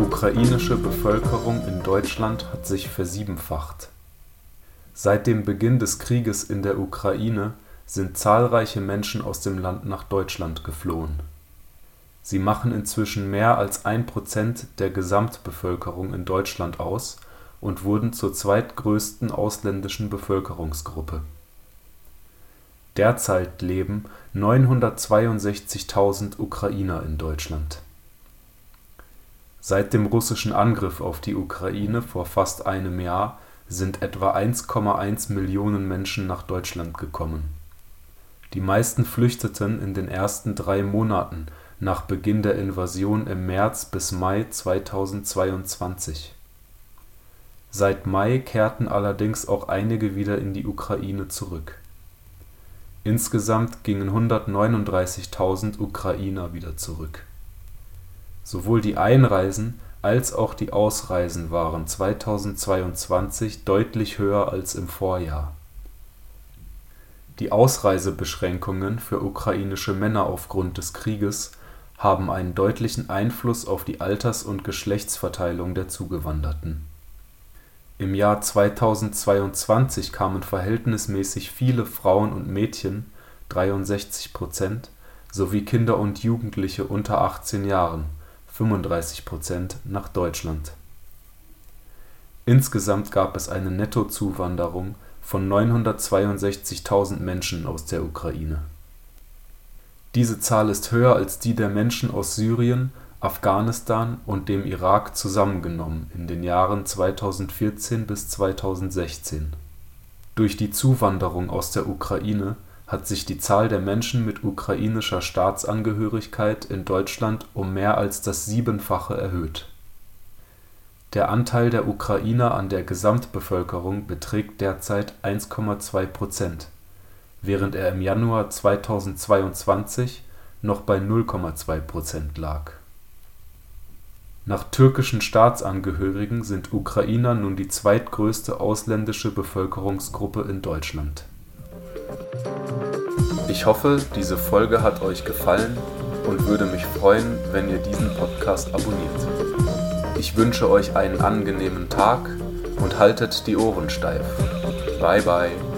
ukrainische Bevölkerung in Deutschland hat sich versiebenfacht. Seit dem Beginn des Krieges in der Ukraine sind zahlreiche Menschen aus dem Land nach Deutschland geflohen. Sie machen inzwischen mehr als ein Prozent der Gesamtbevölkerung in Deutschland aus und wurden zur zweitgrößten ausländischen Bevölkerungsgruppe. Derzeit leben 962.000 Ukrainer in Deutschland Seit dem russischen Angriff auf die Ukraine vor fast einem Jahr sind etwa 1,1 Millionen Menschen nach Deutschland gekommen. Die meisten flüchteten in den ersten drei Monaten nach Beginn der Invasion im März bis Mai 2022. Seit Mai kehrten allerdings auch einige wieder in die Ukraine zurück. Insgesamt gingen 139.000 Ukrainer wieder zurück Sowohl die Einreisen als auch die Ausreisen waren 2022 deutlich höher als im Vorjahr. Die Ausreisebeschränkungen für ukrainische Männer aufgrund des Krieges haben einen deutlichen Einfluss auf die Alters und Geschlechtsverteilung der Zugewanderten. Im Jahr 2022 kamen verhältnismäßig viele Frauen und Mädchen (63 Prozent) sowie Kinder und Jugendliche unter 18 Jahren 35 Prozent) nach Deutschland. Insgesamt gab es eine Nettozuwanderung von 962.000 Menschen aus der Ukraine. Diese Zahl ist höher als die der Menschen aus Syrien, Afghanistan und dem Irak zusammengenommen in den Jahren 2014 bis 2016. Durch die Zuwanderung aus der Ukraine hat sich die Zahl der Menschen mit ukrainischer Staatsangehörigkeit in Deutschland um mehr als das Siebenfache erhöht. Der Anteil der Ukrainer an der Gesamtbevölkerung beträgt derzeit 1,2 Prozent, während er im Januar 2022 noch bei 0,2 Prozent lag. Nach türkischen Staatsangehörigen sind Ukrainer nun die zweitgrößte ausländische Bevölkerungsgruppe in Deutschland ich hoffe, diese Folge hat euch gefallen und würde mich freuen, wenn ihr diesen Podcast abonniert. Ich wünsche euch einen angenehmen Tag und haltet die Ohren steif. Bye bye.